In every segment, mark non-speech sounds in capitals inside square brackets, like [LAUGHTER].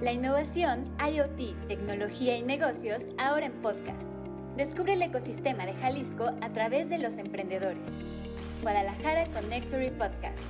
La innovación, IoT, tecnología y negocios ahora en podcast. Descubre el ecosistema de Jalisco a través de los emprendedores. Guadalajara Connectory Podcast.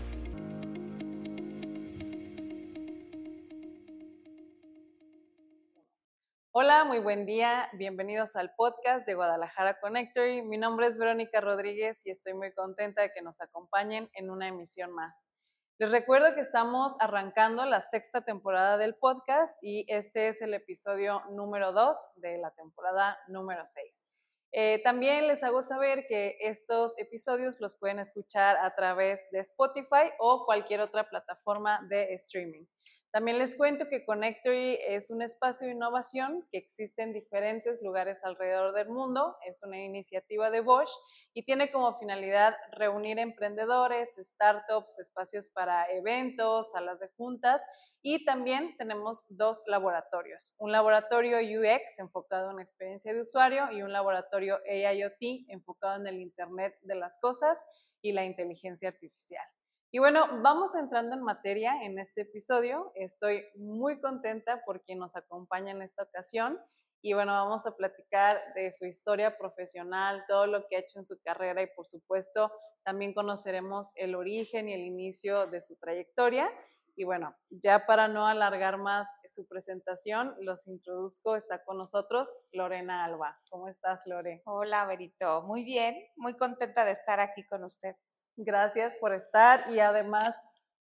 Hola, muy buen día. Bienvenidos al podcast de Guadalajara Connectory. Mi nombre es Verónica Rodríguez y estoy muy contenta de que nos acompañen en una emisión más. Les recuerdo que estamos arrancando la sexta temporada del podcast y este es el episodio número dos de la temporada número seis. Eh, también les hago saber que estos episodios los pueden escuchar a través de Spotify o cualquier otra plataforma de streaming. También les cuento que Connectory es un espacio de innovación que existe en diferentes lugares alrededor del mundo. Es una iniciativa de Bosch y tiene como finalidad reunir emprendedores, startups, espacios para eventos, salas de juntas y también tenemos dos laboratorios. Un laboratorio UX enfocado en experiencia de usuario y un laboratorio AIoT enfocado en el Internet de las Cosas y la inteligencia artificial. Y bueno, vamos entrando en materia en este episodio. Estoy muy contenta por quien nos acompaña en esta ocasión. Y bueno, vamos a platicar de su historia profesional, todo lo que ha hecho en su carrera y por supuesto también conoceremos el origen y el inicio de su trayectoria. Y bueno, ya para no alargar más su presentación, los introduzco. Está con nosotros Lorena Alba. ¿Cómo estás, Lore? Hola, Berito. Muy bien, muy contenta de estar aquí con ustedes. Gracias por estar y además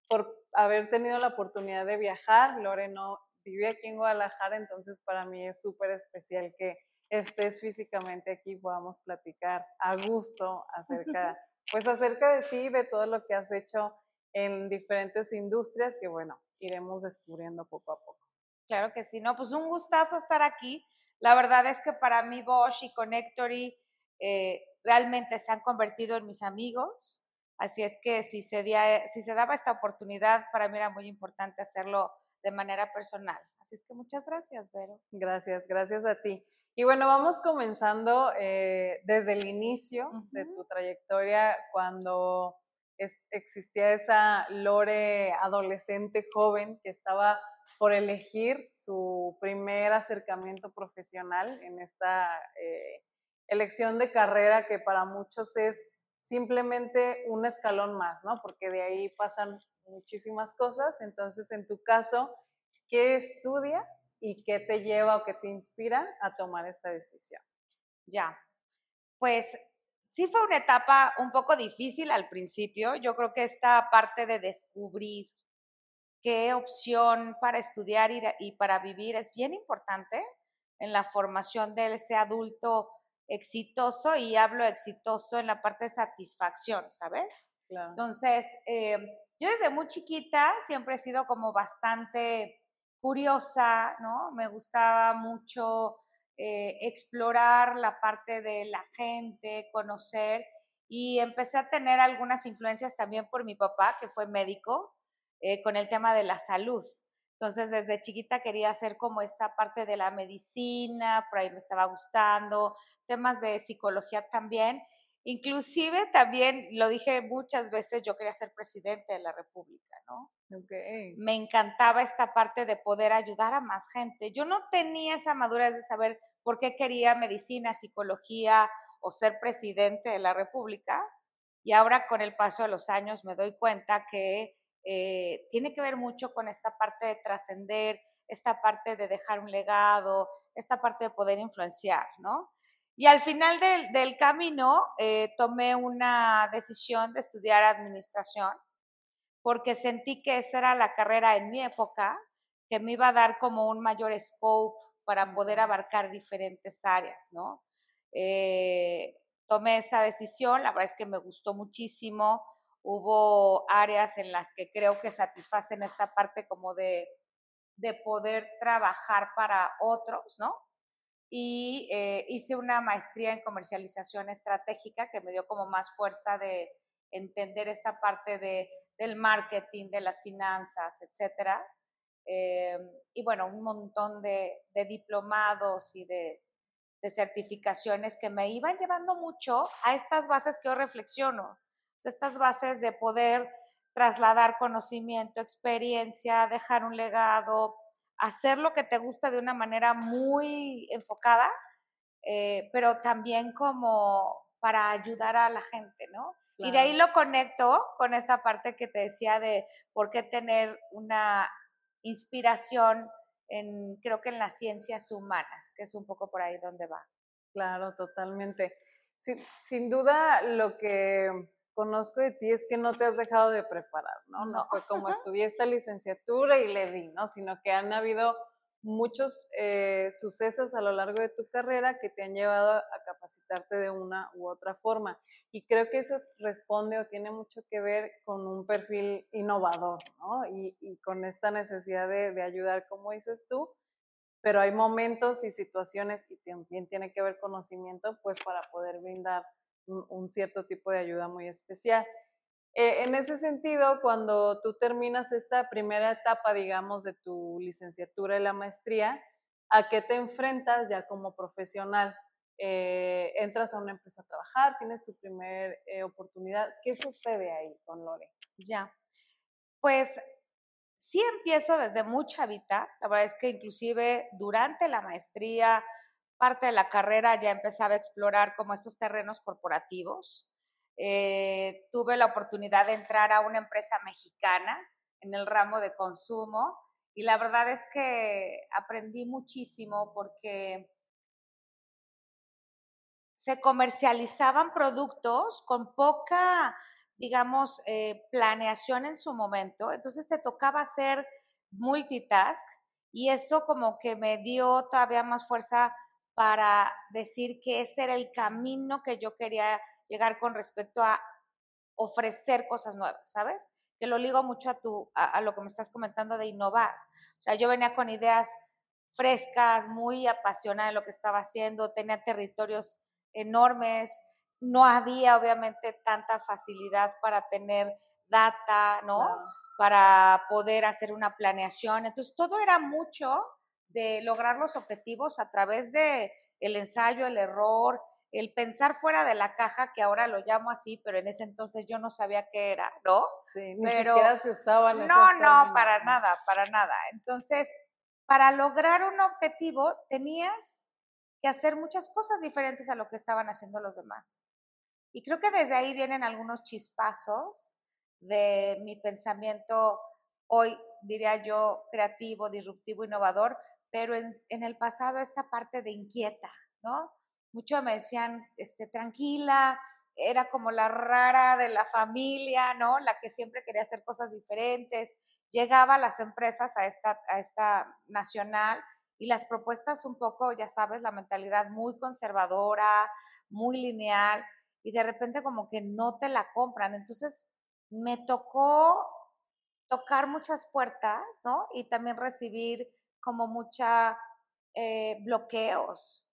por haber tenido la oportunidad de viajar. Loreno vive aquí en Guadalajara, entonces para mí es súper especial que estés físicamente aquí y podamos platicar a gusto acerca, [LAUGHS] pues acerca de ti, de todo lo que has hecho en diferentes industrias que bueno, iremos descubriendo poco a poco. Claro que sí, no, pues un gustazo estar aquí. La verdad es que para mí Bosch y Connectory eh, realmente se han convertido en mis amigos. Así es que si se, si se daba esta oportunidad, para mí era muy importante hacerlo de manera personal. Así es que muchas gracias, Vero. Gracias, gracias a ti. Y bueno, vamos comenzando eh, desde el inicio de tu trayectoria, cuando existía esa Lore adolescente joven que estaba por elegir su primer acercamiento profesional en esta eh, elección de carrera que para muchos es simplemente un escalón más, ¿no? Porque de ahí pasan muchísimas cosas. Entonces, en tu caso, ¿qué estudias y qué te lleva o qué te inspira a tomar esta decisión? Ya, pues sí fue una etapa un poco difícil al principio. Yo creo que esta parte de descubrir qué opción para estudiar y para vivir es bien importante en la formación de ese adulto exitoso y hablo exitoso en la parte de satisfacción, ¿sabes? Entonces, eh, yo desde muy chiquita siempre he sido como bastante curiosa, ¿no? Me gustaba mucho eh, explorar la parte de la gente, conocer y empecé a tener algunas influencias también por mi papá, que fue médico, eh, con el tema de la salud. Entonces, desde chiquita quería hacer como esta parte de la medicina, por ahí me estaba gustando, temas de psicología también. Inclusive también, lo dije muchas veces, yo quería ser presidente de la República, ¿no? Okay. Me encantaba esta parte de poder ayudar a más gente. Yo no tenía esa madurez de saber por qué quería medicina, psicología o ser presidente de la República. Y ahora con el paso de los años me doy cuenta que eh, tiene que ver mucho con esta parte de trascender, esta parte de dejar un legado, esta parte de poder influenciar, ¿no? Y al final del, camino eh, tomé una decisión de estudiar administración porque sentí que esa era la carrera en mi época que me iba a dar como un mayor scope para poder abarcar diferentes áreas, ¿no? Eh, tomé esa decisión, la verdad es que me gustó muchísimo, hubo áreas en las que creo que satisfacen esta parte como de, de poder trabajar para otros, ¿no? Y eh, hice una maestría en comercialización estratégica que me dio como más fuerza de entender esta parte de, del marketing, de las finanzas, etcétera. Eh, y bueno, un montón de, de diplomados y de, de certificaciones que me iban llevando mucho a estas bases que yo reflexiono estas bases de poder trasladar conocimiento, experiencia, dejar un legado, hacer lo que te gusta de una manera muy enfocada, eh, pero también como para ayudar a la gente, ¿no? Y de ahí lo conecto con esta parte que te decía de por qué tener una inspiración en, creo que en las ciencias humanas, que es un poco por ahí donde va. Claro, totalmente. Sin, sin duda, lo que conozco de ti es que no te has dejado de preparar, ¿no? No, fue como estudié esta licenciatura y le di, ¿no? Sino que han habido muchos eh, sucesos a lo largo de tu carrera que te han llevado a capacitarte de una u otra forma. Y creo que eso responde o tiene mucho que ver con un perfil innovador, ¿no? Y, con esta necesidad de, ayudar, como dices tú, pero hay momentos y situaciones y también tiene que ver conocimiento, pues para poder brindar un cierto tipo de ayuda muy especial. Eh, en ese sentido, cuando tú terminas esta primera etapa, digamos, de tu licenciatura y la maestría, ¿a qué te enfrentas ya como profesional? Eh, entras a una empresa a trabajar, tienes tu primera eh, oportunidad. ¿Qué sucede ahí con Lore? Ya, pues sí empiezo desde mucha vida. La verdad es que inclusive durante la maestría, parte de la carrera ya empezaba a explorar como estos terrenos corporativos. Eh, tuve la oportunidad de entrar a una empresa mexicana en el ramo de consumo y la verdad es que aprendí muchísimo porque se comercializaban productos con poca, digamos, eh, planeación en su momento, entonces te tocaba hacer multitask y eso como que me dio todavía más fuerza para decir que ese era el camino que yo quería llegar con respecto a ofrecer cosas nuevas, ¿sabes? Que lo ligo mucho a, tu, a, lo que me estás comentando de innovar. O sea, yo venía con ideas frescas, muy apasionada de lo que estaba haciendo, tenía territorios enormes, no había obviamente tanta facilidad para tener data, ¿no? Para poder hacer una planeación. Entonces, todo era mucho de lograr los objetivos a través de el ensayo, el error, el pensar fuera de la caja, que ahora lo llamo así, pero en ese entonces yo no sabía qué era, ¿no? Sí, ni siquiera se usaban No, no, para nada, para nada. Entonces, para lograr un objetivo tenías que hacer muchas cosas diferentes a lo que estaban haciendo los demás. Y creo que desde ahí vienen algunos chispazos de mi pensamiento hoy, diría yo, creativo, disruptivo, innovador, pero en, el pasado esta parte de inquieta, ¿no? Muchos me decían, este, tranquila, era como la rara de la familia, ¿no? La que siempre quería hacer cosas diferentes. Llegaba a las empresas, a esta, a esta nacional, y las propuestas un poco, ya sabes, la mentalidad muy conservadora, muy lineal, y de repente como que no te la compran. Entonces me tocó tocar muchas puertas, ¿no? Y también recibir como mucha eh, bloqueos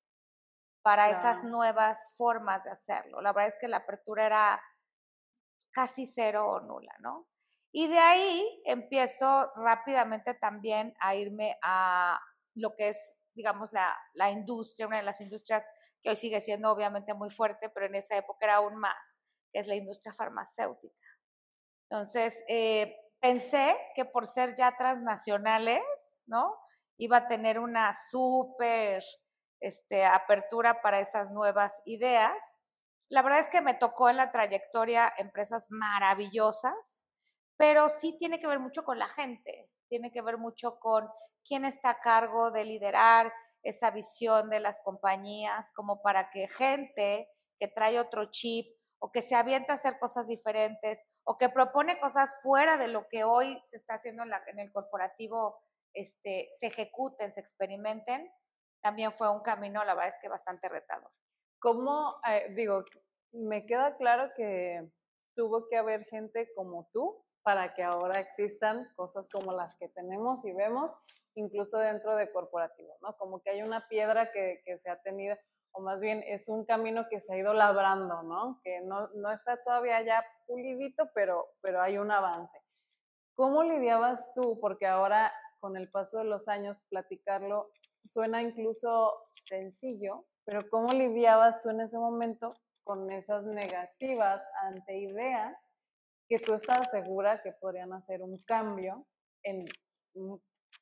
para esas nuevas formas de hacerlo. La verdad es que la apertura era casi cero o nula, ¿no? Y de ahí empiezo rápidamente también a irme a lo que es, digamos, la, la industria, una de las industrias que hoy sigue siendo obviamente muy fuerte, pero en esa época era aún más, que es la industria farmacéutica. Entonces, eh, pensé que por ser ya transnacionales, ¿no? Iba a tener una súper este, apertura para esas nuevas ideas. La verdad es que me tocó en la trayectoria empresas maravillosas, pero sí tiene que ver mucho con la gente, tiene que ver mucho con quién está a cargo de liderar esa visión de las compañías, como para que gente que trae otro chip o que se avienta a hacer cosas diferentes o que propone cosas fuera de lo que hoy se está haciendo en, en el corporativo, este, se ejecuten, se experimenten, también fue un camino, la verdad es que bastante retador. ¿Cómo, eh, digo, me queda claro que tuvo que haber gente como tú para que ahora existan cosas como las que tenemos y vemos, incluso dentro de corporativos, ¿no? Como que hay una piedra que, que se ha tenido, o más bien es un camino que se ha ido labrando, ¿no? Que no, no está todavía ya pulidito, pero, pero hay un avance. ¿Cómo lidiabas tú? Porque ahora, con el paso de los años, platicarlo suena incluso sencillo, pero ¿cómo lidiabas tú en ese momento con esas negativas ante ideas que tú estabas segura que podrían hacer un cambio en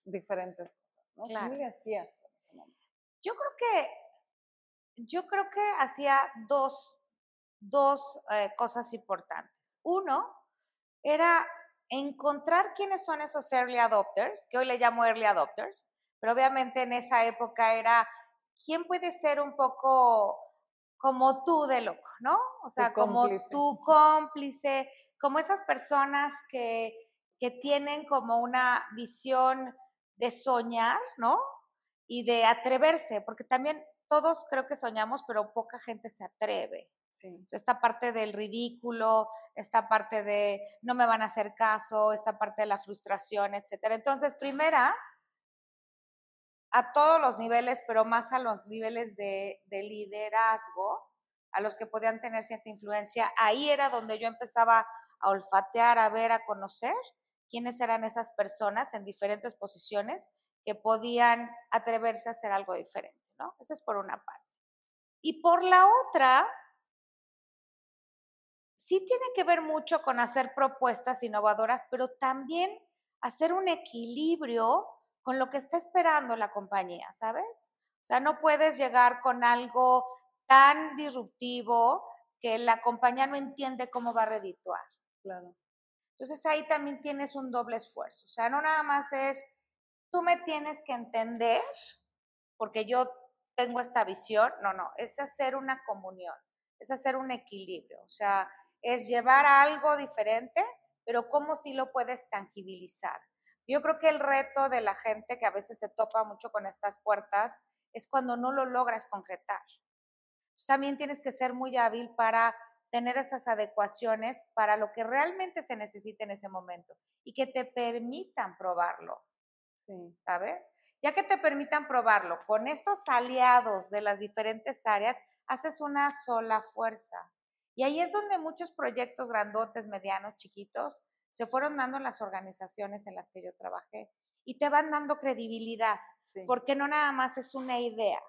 diferentes cosas? ¿no? ¿Qué le hacías en ese momento? Yo creo que, yo creo que hacía dos, dos eh, cosas importantes. Uno era encontrar quiénes son esos early adopters, que hoy le llamo early adopters, pero obviamente en esa época era quién puede ser un poco como tú de loco, ¿no? O sea, como tu cómplice, como esas personas que, que tienen como una visión de soñar, ¿no? Y de atreverse, porque también todos creo que soñamos, pero poca gente se atreve. Esta parte del ridículo, esta parte de no me van a hacer caso, esta parte de la frustración, etcétera. Entonces, primera, a todos los niveles, pero más a los niveles de, de liderazgo, a los que podían tener cierta influencia, ahí era donde yo empezaba a olfatear, a ver, a conocer quiénes eran esas personas en diferentes posiciones que podían atreverse a hacer algo diferente, ¿no? Esa es por una parte. Y por la otra, sí tiene que ver mucho con hacer propuestas innovadoras, pero también hacer un equilibrio con lo que está esperando la compañía, ¿sabes? O sea, no puedes llegar con algo tan disruptivo que la compañía no entiende cómo va a redituar. Claro. Entonces ahí también tienes un doble esfuerzo. O sea, no nada más es, tú me tienes que entender porque yo tengo esta visión. No, no, es hacer una comunión, es hacer un equilibrio. O sea, es llevar algo diferente, pero cómo sí lo puedes tangibilizar. Yo creo que el reto de la gente que a veces se topa mucho con estas puertas es cuando no lo logras concretar. También tienes que ser muy hábil para tener esas adecuaciones para lo que realmente se necesita en ese momento y que te permitan probarlo. ¿Sabes? Ya que te permitan probarlo, con estos aliados de las diferentes áreas, haces una sola fuerza. Y ahí es donde muchos proyectos grandotes, medianos, chiquitos, se fueron dando en las organizaciones en las que yo trabajé y te van dando credibilidad, porque no nada más es una idea,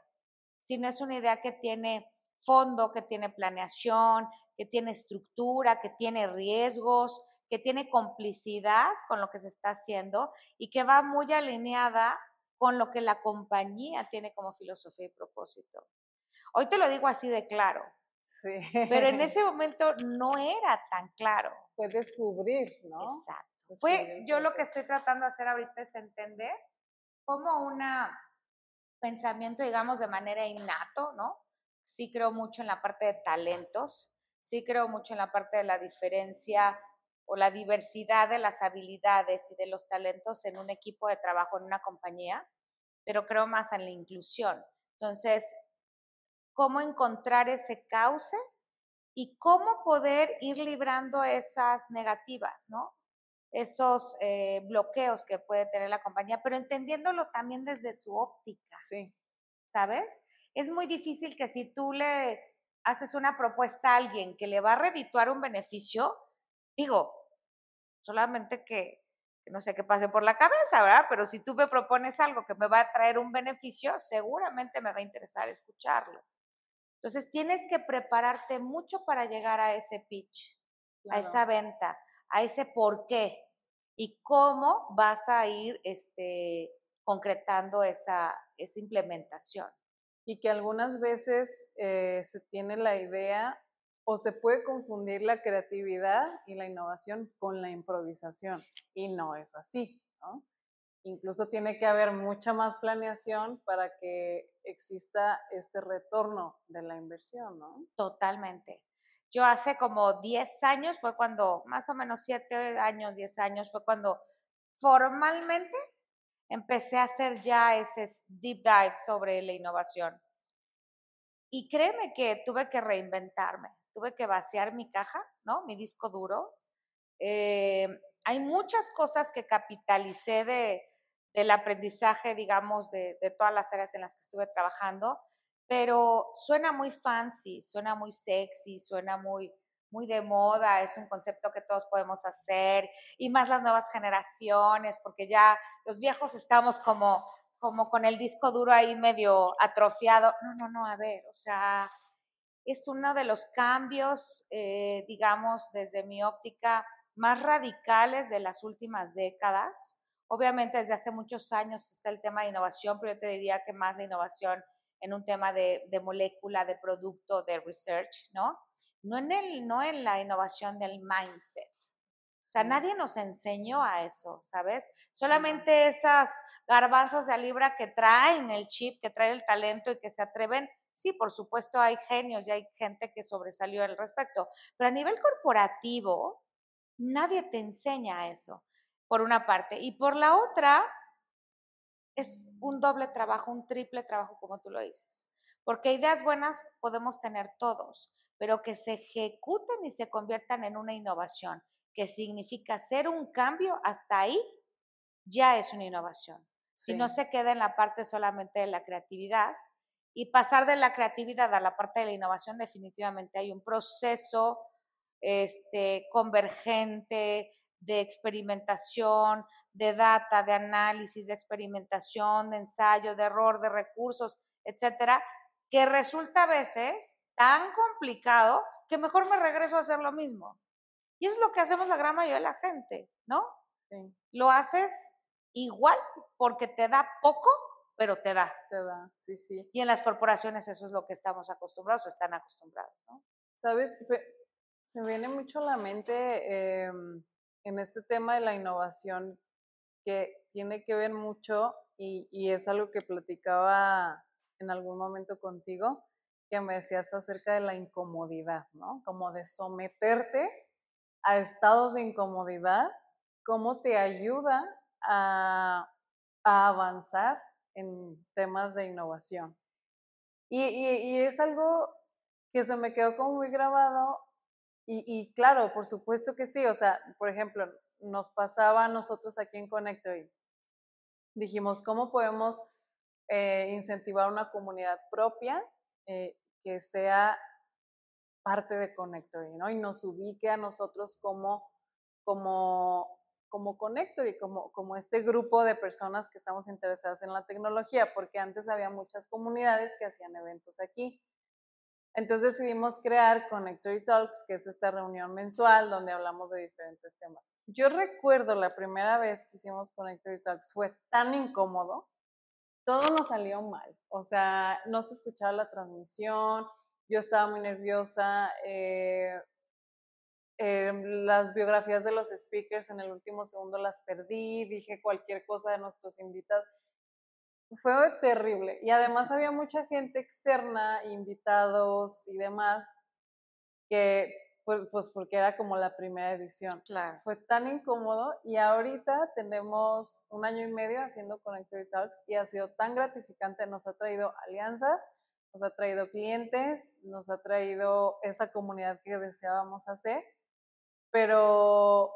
sino es una idea que tiene fondo, que tiene planeación, que tiene estructura, que tiene riesgos, que tiene complicidad con lo que se está haciendo y que va muy alineada con lo que la compañía tiene como filosofía y propósito. Hoy te lo digo así de claro, pero en [LAUGHS] ese momento no era tan claro. Fue descubrir, ¿no? Exacto. Fue, yo lo que estoy tratando de hacer ahorita es entender cómo un pensamiento, digamos, de manera innato, ¿no? Sí creo mucho en la parte de talentos, sí creo mucho en la parte de la diferencia o la diversidad de las habilidades y de los talentos en un equipo de trabajo, en una compañía, pero creo más en la inclusión. Entonces, cómo encontrar ese cauce y cómo poder ir librando esas negativas, ¿no? Esos eh, bloqueos que puede tener la compañía, pero entendiéndolo también desde su óptica. Sí. ¿Sabes? Es muy difícil que si tú le haces una propuesta a alguien que le va a redituar un beneficio, digo, solamente que, que no sé qué pase por la cabeza, ¿verdad? Pero si tú me propones algo que me va a traer un beneficio, seguramente me va a interesar escucharlo. Entonces tienes que prepararte mucho para llegar a ese pitch, a esa venta, a ese por qué y cómo vas a ir este, concretando esa, esa implementación. Y que algunas veces eh, se tiene la idea o se puede confundir la creatividad y la innovación con la improvisación y no es así, ¿no? Incluso tiene que haber mucha más planeación para que exista este retorno de la inversión, ¿no? Totalmente. Yo hace como 10 años fue cuando, más o menos 7 años, 10 años, fue cuando formalmente empecé a hacer ya ese deep dive sobre la innovación. Y créeme que tuve que reinventarme, tuve que vaciar mi caja, ¿no? Mi disco duro. Eh, hay muchas cosas que capitalicé de, del aprendizaje, digamos, de, de, todas las áreas en las que estuve trabajando, pero suena muy fancy, suena muy sexy, suena muy, muy de moda, es un concepto que todos podemos hacer, y más las nuevas generaciones, porque ya los viejos estamos como, como con el disco duro ahí medio atrofiado. No, no, no, a ver, o sea, es uno de los cambios, eh, digamos, desde mi óptica, más radicales de las últimas décadas Obviamente desde hace muchos años está el tema de innovación, pero yo te diría que más de innovación en un tema de, de molécula, de producto, de research, ¿no? No en, el, no en la innovación del mindset. O sea, nadie nos enseñó a eso, ¿sabes? Solamente esas garbanzos de libra que traen el chip, que traen el talento y que se atreven. Sí, por supuesto hay genios y hay gente que sobresalió al respecto, pero a nivel corporativo, nadie te enseña eso por una parte. Y por la otra, es un doble trabajo, un triple trabajo, como tú lo dices. Porque ideas buenas podemos tener todos, pero que se ejecuten y se conviertan en una innovación, que significa hacer un cambio hasta ahí, ya es una innovación. Si no se queda en la parte solamente de la creatividad y pasar de la creatividad a la parte de la innovación, definitivamente hay un proceso este, convergente, de experimentación, de data, de análisis, de experimentación, de ensayo, de error, de recursos, etcétera, que resulta a veces tan complicado que mejor me regreso a hacer lo mismo. Y eso es lo que hacemos la gran mayoría de la gente, ¿no? Lo haces igual porque te da poco, pero te da. Te da, sí, sí. Y en las corporaciones eso es lo que estamos acostumbrados o están acostumbrados, ¿no? Sabes, se viene mucho a la mente em, en este tema de la innovación que tiene que ver mucho y, es algo que platicaba en algún momento contigo, que me decías acerca de la incomodidad, ¿no? Como de someterte a estados de incomodidad, cómo te ayuda a, avanzar en temas de innovación. Y, y, es algo que se me quedó como muy grabado y, claro, por supuesto que sí, o sea, por ejemplo, nos pasaba a nosotros aquí en Connector y dijimos, ¿cómo podemos eh, incentivar una comunidad propia eh, que sea parte de Connectory, ¿no? Y nos ubique a nosotros como, como, como Connectory, como, como este grupo de personas que estamos interesadas en la tecnología, porque antes había muchas comunidades que hacían eventos aquí. Entonces decidimos crear Connectory Talks, que es esta reunión mensual donde hablamos de diferentes temas. Yo recuerdo la primera vez que hicimos Connectory Talks fue tan incómodo, todo nos salió mal, o sea, no se escuchaba la transmisión, yo estaba muy nerviosa, eh, eh, las biografías de los speakers en el último segundo las perdí, dije cualquier cosa de nuestros invitados fue terrible. Y además había mucha gente externa, invitados y demás, que pues, pues porque era como la primera edición. Claro. Fue tan incómodo y ahorita tenemos un año y medio haciendo Connectory Talks y ha sido tan gratificante, nos ha traído alianzas, nos ha traído clientes, nos ha traído esa comunidad que deseábamos hacer, pero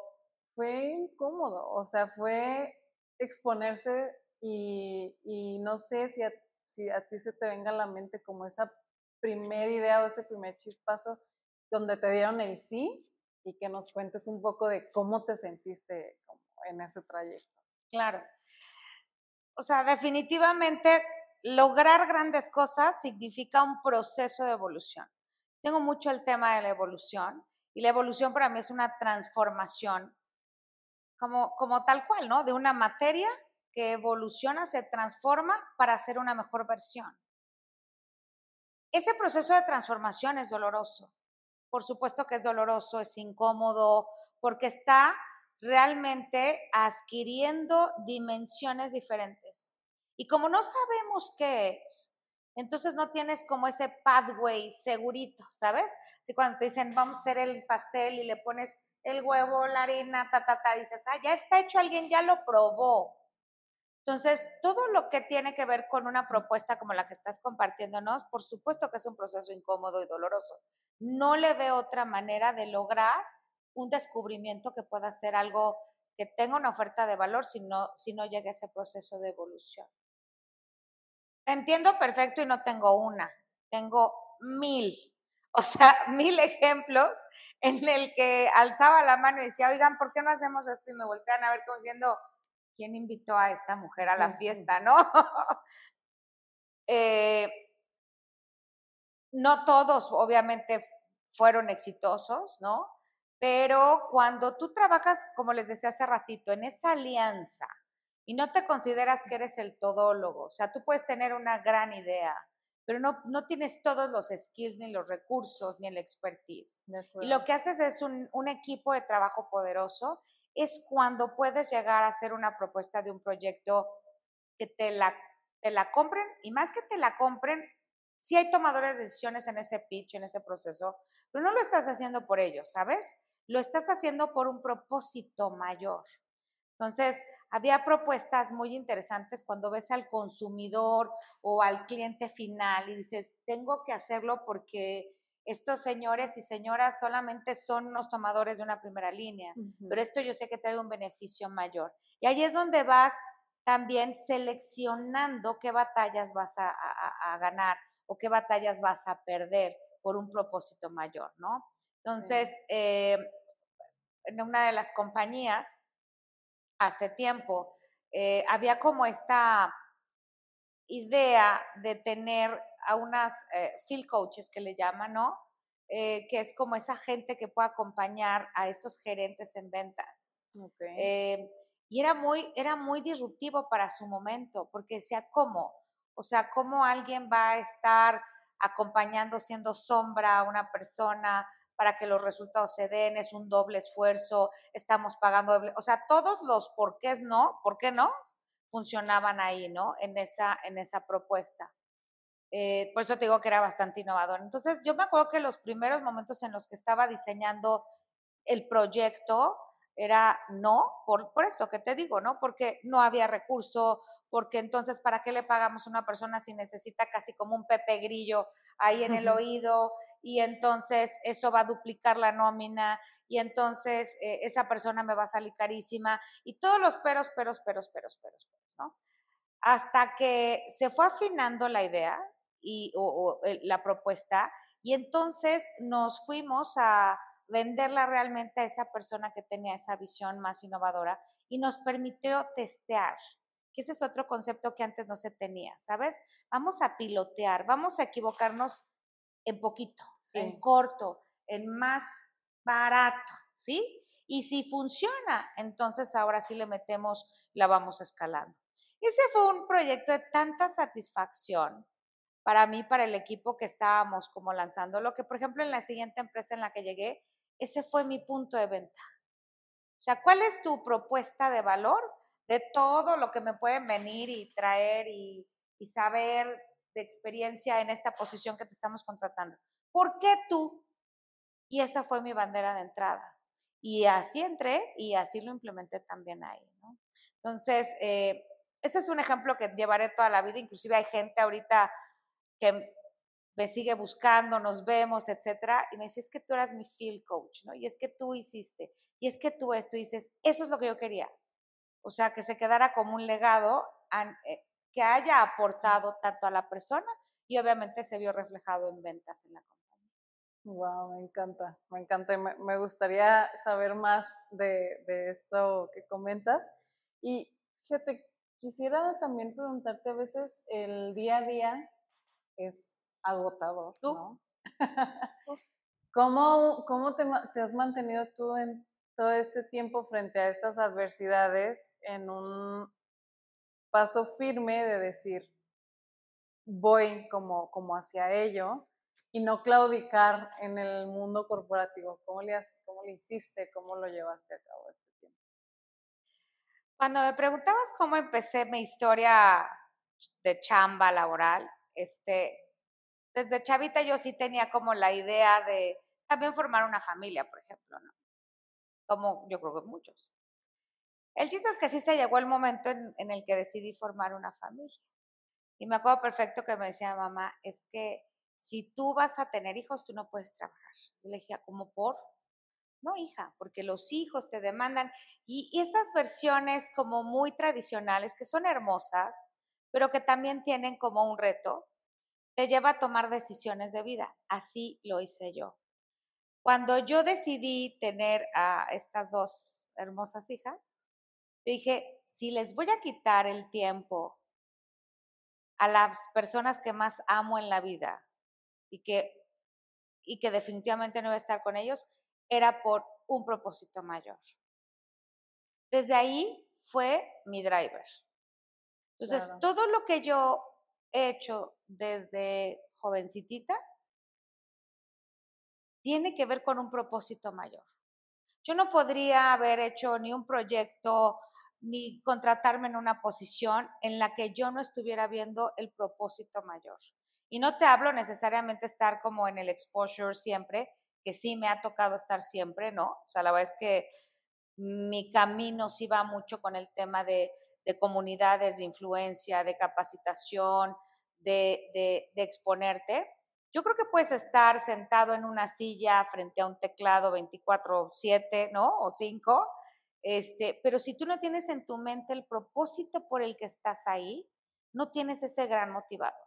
fue incómodo, o sea, fue exponerse y, no sé si a, si a ti se te venga a la mente como esa primera idea o ese primer chispazo donde te dieron el sí y que nos cuentes un poco de cómo te sentiste en ese trayecto. Claro. O sea, definitivamente lograr grandes cosas significa un proceso de evolución. Tengo mucho el tema de la evolución y la evolución para mí es una transformación como, como tal cual, ¿no? De una materia que evoluciona, se transforma para hacer una mejor versión. Ese proceso de transformación es doloroso. Por supuesto que es doloroso, es incómodo, porque está realmente adquiriendo dimensiones diferentes. Y como no sabemos qué es, entonces no tienes como ese pathway segurito, ¿sabes? Si cuando te dicen, vamos a hacer el pastel y le pones el huevo, la harina, ta, ta, ta, dices, ah, ya está hecho, alguien ya lo probó. Entonces, todo lo que tiene que ver con una propuesta como la que estás compartiéndonos, por supuesto que es un proceso incómodo y doloroso. No le veo otra manera de lograr un descubrimiento que pueda ser algo que tenga una oferta de valor si no, si no llega ese proceso de evolución. Entiendo perfecto y no tengo una, tengo mil, [LAUGHS] o sea, mil ejemplos en el que alzaba la mano y decía, oigan, ¿por qué no hacemos esto? Y me voltean a ver como diciendo, ¿quién invitó a esta mujer a la fiesta, [LAUGHS] no? Eh, no todos, obviamente, fueron exitosos, ¿no? Pero cuando tú trabajas, como les decía hace ratito, en esa alianza y no te consideras que eres el todólogo. O sea, tú puedes tener una gran idea, pero no, no tienes todos los skills, ni los recursos, ni el expertise. Y lo que haces es un, un equipo de trabajo poderoso, es cuando puedes llegar a hacer una propuesta de un proyecto que te la, te la compren, y más que te la compren, sí hay tomadores de decisiones en ese pitch, en ese proceso, pero no lo estás haciendo por ellos, ¿sabes? Lo estás haciendo por un propósito mayor. Entonces, había propuestas muy interesantes cuando ves al consumidor o al cliente final y dices, tengo que hacerlo porque estos señores y señoras solamente son unos tomadores de una primera línea, pero esto yo sé que trae un beneficio mayor. Y ahí es donde vas también seleccionando qué batallas vas a, ganar o qué batallas vas a perder por un propósito mayor, ¿no? Entonces, eh, en una de las compañías, hace tiempo, eh, había como esta idea de tener a unas eh, field coaches que le llaman, ¿no? Eh, que es como esa gente que puede acompañar a estos gerentes en ventas. y era muy, era muy disruptivo para su momento, porque decía, ¿cómo? O sea, ¿cómo alguien va a estar acompañando, siendo sombra a una persona, para que los resultados se den, es un doble esfuerzo, estamos pagando doble, o sea, todos los por qué no, por qué no, funcionaban ahí, ¿no? En esa, en esa propuesta. Eh, por eso te digo que era bastante innovador. Entonces, yo me acuerdo que los primeros momentos en los que estaba diseñando el proyecto, era no, por, por, esto que te digo, ¿no? Porque no había recurso, porque entonces, ¿para qué le pagamos a una persona si necesita casi como un pepe grillo ahí en el oído? Y entonces eso va a duplicar la nómina, y entonces eh, esa persona me va a salir carísima, y todos los peros, peros, peros, peros, peros, peros, ¿no? Hasta que se fue afinando la idea y, o la propuesta, y entonces nos fuimos a venderla realmente a esa persona que tenía esa visión más innovadora y nos permitió testear, que ese es otro concepto que antes no se tenía, ¿sabes? Vamos a pilotear, vamos a equivocarnos en poquito, en corto, en más barato, ¿sí? Y si funciona, entonces ahora sí le metemos, la vamos escalando. Ese fue un proyecto de tanta satisfacción para mí, para el equipo que estábamos como lanzando, lo que por ejemplo en la siguiente empresa en la que llegué, ese fue mi punto de venta. O sea, ¿cuál es tu propuesta de valor de todo lo que me pueden venir y traer y, saber de experiencia en esta posición que te estamos contratando? ¿Por qué tú? Y esa fue mi bandera de entrada. Y así entré y así lo implementé también ahí. Entonces, eh, ese es un ejemplo que llevaré toda la vida. Inclusive hay gente ahorita que me sigue buscando, nos vemos, etcétera, y me dice, es que tú eras mi field coach, ¿no? Y es que tú hiciste, y es que tú esto, y dices, eso es lo que yo quería. O sea, que se quedara como un legado eh, que haya aportado tanto a la persona y obviamente se vio reflejado en ventas en la compañía. Wow, me encanta, me encanta. Me, me gustaría saber más de, de esto que comentas. Y fíjate, quisiera también preguntarte a veces el día a día es agotador, ¿no? [LAUGHS] ¿Cómo, cómo te, te, has mantenido tú en todo este tiempo frente a estas adversidades en un paso firme de decir, voy como, como hacia ello y no claudicar en el mundo corporativo? ¿Cómo le, has, ¿Cómo le hiciste? ¿Cómo lo llevaste a cabo este? Cuando me preguntabas cómo empecé mi historia de chamba laboral, este, desde chavita yo sí tenía como la idea de también formar una familia, por ejemplo, ¿no? Como yo creo que muchos. El chiste es que sí se llegó el momento en, el que decidí formar una familia. Y me acuerdo perfecto que me decía mamá, es que si tú vas a tener hijos, tú no puedes trabajar. Yo le dije, ¿cómo por? No, hija, porque los hijos te demandan. y esas versiones como muy tradicionales, que son hermosas, pero que también tienen como un reto, te lleva a tomar decisiones de vida. Así lo hice yo. Cuando yo decidí tener a estas dos hermosas hijas, dije, si les voy a quitar el tiempo a las personas que más amo en la vida y que, y que definitivamente no voy a estar con ellos, era por un propósito mayor. Desde ahí fue mi driver. Entonces, todo lo que yo he hecho desde jovencitita tiene que ver con un propósito mayor. Yo no podría haber hecho ni un proyecto ni contratarme en una posición en la que yo no estuviera viendo el propósito mayor. Y no te hablo necesariamente estar como en el exposure siempre, que sí me ha tocado estar siempre, ¿no? O sea, la verdad es que mi camino sí va mucho con el tema de, comunidades, de influencia, de capacitación, de, exponerte. Yo creo que puedes estar sentado en una silla frente a un teclado 24/7, ¿no? O 5, este, pero si tú no tienes en tu mente el propósito por el que estás ahí, no tienes ese gran motivador.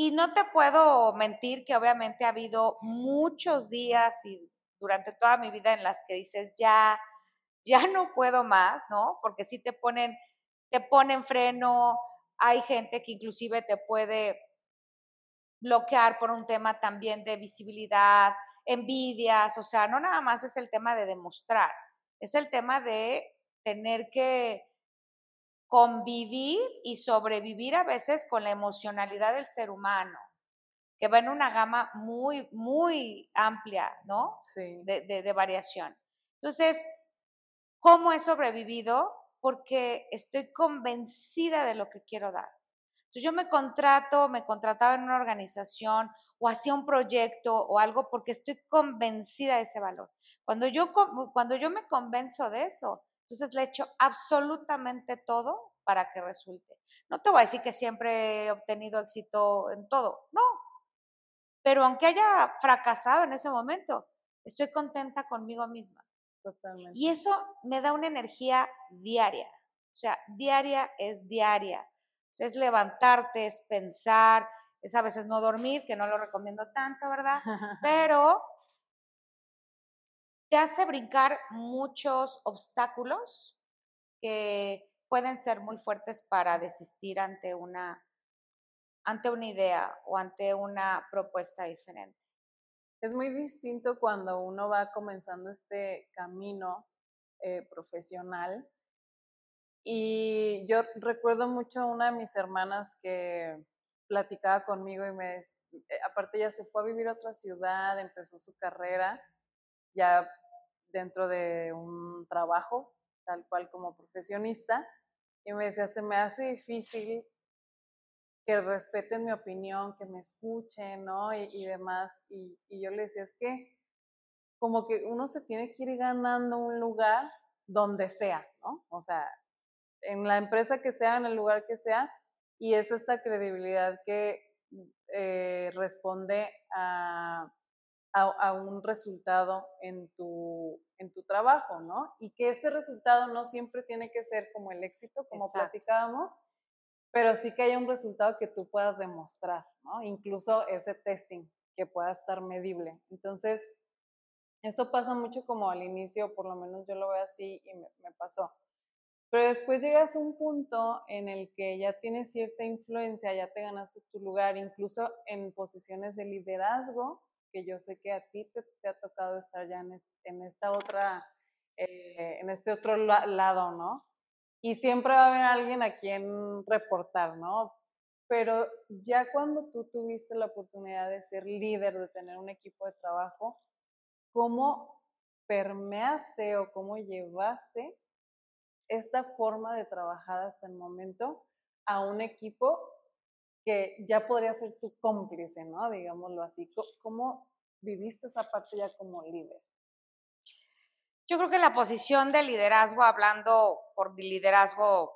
Y no te puedo mentir que obviamente ha habido muchos días y durante toda mi vida en las que dices, ya, ya no puedo más, ¿no? Porque si te ponen, te ponen freno, hay gente que inclusive te puede bloquear por un tema también de visibilidad, envidias, o sea, no nada más es el tema de demostrar, es el tema de tener que convivir y sobrevivir a veces con la emocionalidad del ser humano, que va en una gama muy, muy amplia, ¿no? Sí. De, de, variación. Entonces, ¿cómo he sobrevivido? Porque estoy convencida de lo que quiero dar. Entonces, yo me contrato, me contrataba en una organización o hacía un proyecto o algo porque estoy convencida de ese valor. Cuando yo, cuando yo me convenzo de eso, entonces le echo absolutamente todo para que resulte. No te voy a decir que siempre he obtenido éxito en todo, no. Pero aunque haya fracasado en ese momento, estoy contenta conmigo misma. Totalmente. Y eso me da una energía diaria. O sea, diaria es diaria. O sea, es levantarte, es pensar, es a veces no dormir, que no lo recomiendo tanto, ¿verdad? [LAUGHS] Pero te hace brincar muchos obstáculos que pueden ser muy fuertes para desistir ante una, ante una idea o ante una propuesta diferente. Es muy distinto cuando uno va comenzando este camino eh, profesional. Y yo recuerdo mucho a una de mis hermanas que platicaba conmigo y me, eh, aparte ella se fue a vivir a otra ciudad, empezó su carrera ya dentro de un trabajo, tal cual como profesionista, y me decía, se me hace difícil que respeten mi opinión, que me escuchen, ¿no? Y, demás. Y, y, yo le decía, es que como que uno se tiene que ir ganando un lugar donde sea, ¿no? O sea, en la empresa que sea, en el lugar que sea, y es esta credibilidad que eh, responde a, a, un resultado en tu, en tu trabajo, ¿no? Y que este resultado no siempre tiene que ser como el éxito, como platicábamos, pero sí que haya un resultado que tú puedas demostrar, ¿no? Incluso ese testing que pueda estar medible. Entonces, eso pasa mucho como al inicio, por lo menos yo lo veo así y me, me pasó. Pero después llegas a un punto en el que ya tienes cierta influencia, ya te ganaste tu lugar, incluso en posiciones de liderazgo, que yo sé que a ti te, ha tocado estar ya en, en esta otra, eh, en este otro lado, ¿no? Y siempre va a haber alguien a quien reportar, ¿no? Pero ya cuando tú tuviste la oportunidad de ser líder, de tener un equipo de trabajo, ¿cómo permeaste o cómo llevaste esta forma de trabajar hasta el momento a un equipo que ya podría ser tu cómplice, ¿no? Digámoslo así. ¿Cómo viviste esa parte ya como líder? Yo creo que la posición de liderazgo, hablando por liderazgo,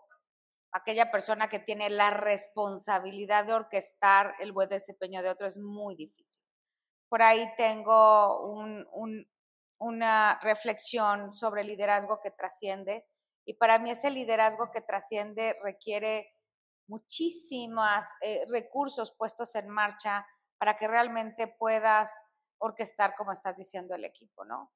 aquella persona que tiene la responsabilidad de orquestar el buen desempeño de otro es muy difícil. Por ahí tengo una reflexión sobre liderazgo que trasciende y para mí ese liderazgo que trasciende requiere muchísimos eh, recursos puestos en marcha para que realmente puedas orquestar, como estás diciendo, el equipo, ¿no?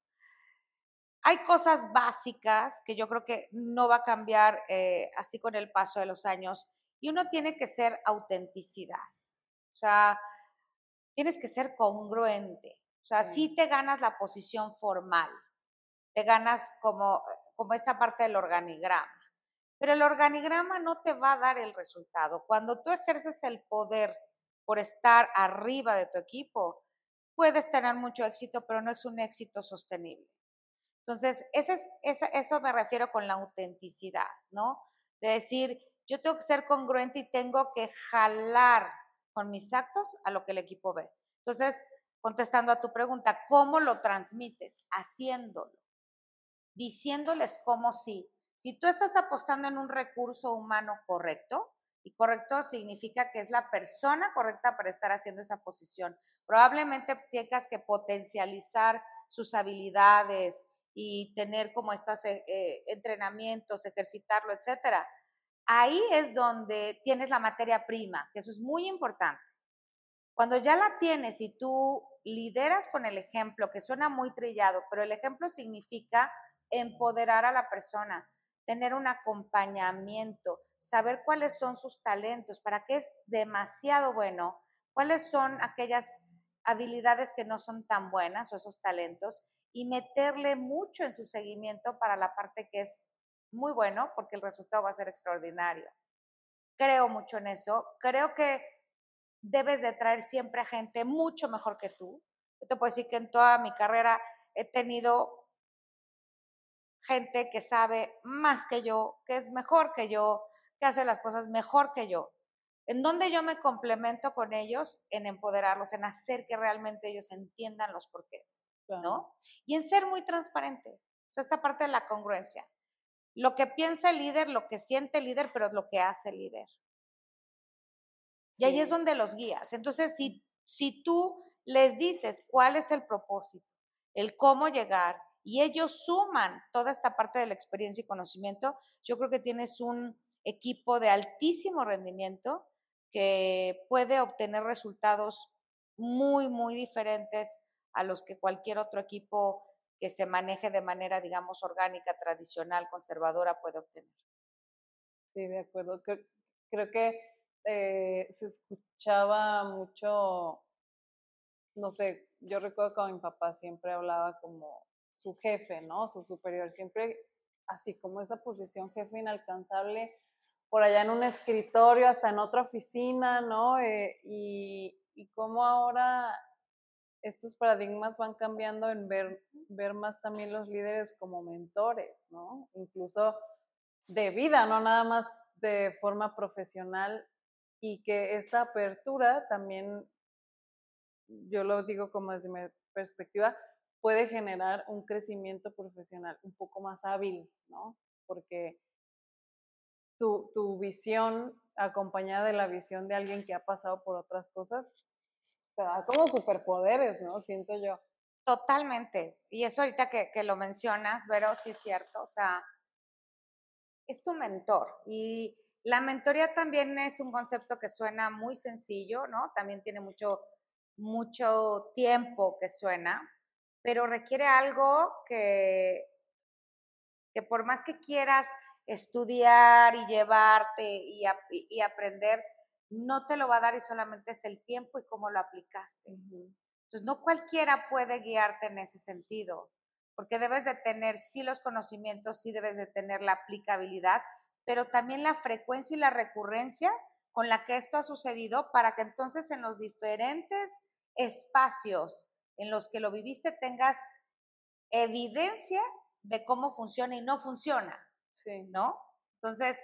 Hay cosas básicas que yo creo que no va a cambiar eh, así con el paso de los años y uno tiene que ser autenticidad. O sea, tienes que ser congruente. O sea, si te ganas la posición formal, te ganas como como esta parte del organigrama. Pero el organigrama no te va a dar el resultado. Cuando tú ejerces el poder por estar arriba de tu equipo, puedes tener mucho éxito, pero no es un éxito sostenible. Entonces, eso me refiero con la autenticidad, ¿no? De decir, yo tengo que ser congruente y tengo que jalar con mis actos a lo que el equipo ve. Entonces, contestando a tu pregunta, ¿cómo lo transmites? Haciéndolo, diciéndoles cómo sí. Si tú estás apostando en un recurso humano correcto, y correcto significa que es la persona correcta para estar haciendo esa posición, probablemente tengas que potencializar sus habilidades y tener como estos eh, eh, entrenamientos, ejercitarlo, etcétera. Ahí es donde tienes la materia prima, que eso es muy importante. Cuando ya la tienes y tú lideras con el ejemplo, que suena muy trillado, pero el ejemplo significa empoderar a la persona, tener un acompañamiento, saber cuáles son sus talentos, para qué es demasiado bueno, cuáles son aquellas habilidades que no son tan buenas o esos talentos y meterle mucho en su seguimiento para la parte que es muy bueno porque el resultado va a ser extraordinario. Creo mucho en eso. Creo que debes de traer siempre a gente mucho mejor que tú. Yo te puedo decir que en toda mi carrera he tenido gente que sabe más que yo, que es mejor que yo, que hace las cosas mejor que yo. En donde yo me complemento con ellos en empoderarlos, en hacer que realmente ellos entiendan los porqués, ¿no? Y en ser muy transparente. O sea, esta parte de la congruencia. Lo que piensa el líder, lo que siente el líder, pero lo que hace el líder. Y ahí es donde los guías. Entonces, si, si tú les dices cuál es el propósito, el cómo llegar, y ellos suman toda esta parte de la experiencia y conocimiento, yo creo que tienes un equipo de altísimo rendimiento que puede obtener resultados muy, muy diferentes a los que cualquier otro equipo que se maneje de manera, digamos, orgánica, tradicional, conservadora puede obtener. Sí, de acuerdo. Creo, que eh, se escuchaba mucho, no sé, yo recuerdo que mi papá siempre hablaba como su jefe, ¿no? Su superior, siempre así como esa posición jefe inalcanzable, por allá en un escritorio, hasta en otra oficina, ¿no? Eh, y, y cómo ahora estos paradigmas van cambiando en ver, ver más también los líderes como mentores, ¿no? Incluso de vida, no nada más de forma profesional y que esta apertura también, yo lo digo como desde mi perspectiva, puede generar un crecimiento profesional un poco más hábil, ¿no? Porque tu, tu visión acompañada de la visión de alguien que ha pasado por otras cosas, te da como superpoderes, ¿no? Siento yo. Totalmente. Y eso ahorita que, que lo mencionas, pero sí es cierto. O sea, es tu mentor. Y la mentoría también es un concepto que suena muy sencillo, ¿no? También tiene mucho, mucho tiempo que suena, pero requiere algo que, que por más que quieras estudiar y llevarte y, y, aprender, no te lo va a dar y solamente es el tiempo y cómo lo aplicaste. Entonces, no cualquiera puede guiarte en ese sentido, porque debes de tener sí los conocimientos, sí debes de tener la aplicabilidad, pero también la frecuencia y la recurrencia con la que esto ha sucedido para que entonces en los diferentes espacios en los que lo viviste tengas evidencia de cómo funciona y no funciona, sí. ¿no? Entonces,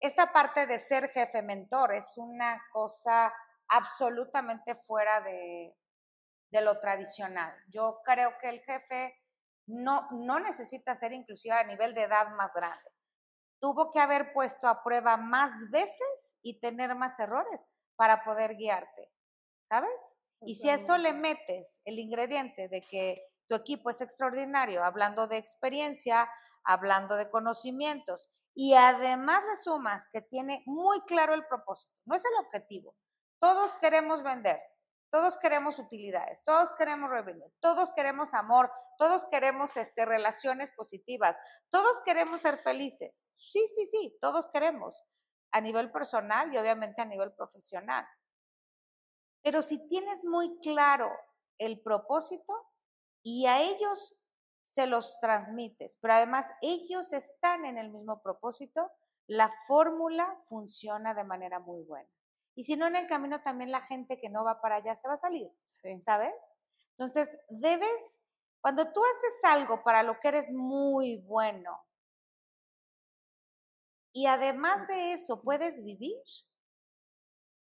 esta parte de ser jefe mentor es una cosa absolutamente fuera de, de lo tradicional. Yo creo que el jefe no, no necesita ser inclusive a nivel de edad más grande. Tuvo que haber puesto a prueba más veces y tener más errores para poder guiarte, ¿sabes? Y si a eso le metes el ingrediente de que tu equipo es extraordinario, hablando de experiencia, hablando de conocimientos, y además le sumas que tiene muy claro el propósito, no es el objetivo. Todos queremos vender, todos queremos utilidades, todos queremos revenir, todos queremos amor, todos queremos este, relaciones positivas, todos queremos ser felices. Sí, sí, sí, todos queremos, a nivel personal y obviamente a nivel profesional. Pero si tienes muy claro el propósito y a ellos se los transmites, pero además ellos están en el mismo propósito, la fórmula funciona de manera muy buena. Y si no, en el camino también la gente que no va para allá se va a salir, ¿sabes? Entonces, debes, cuando tú haces algo para lo que eres muy bueno, y además de eso puedes vivir,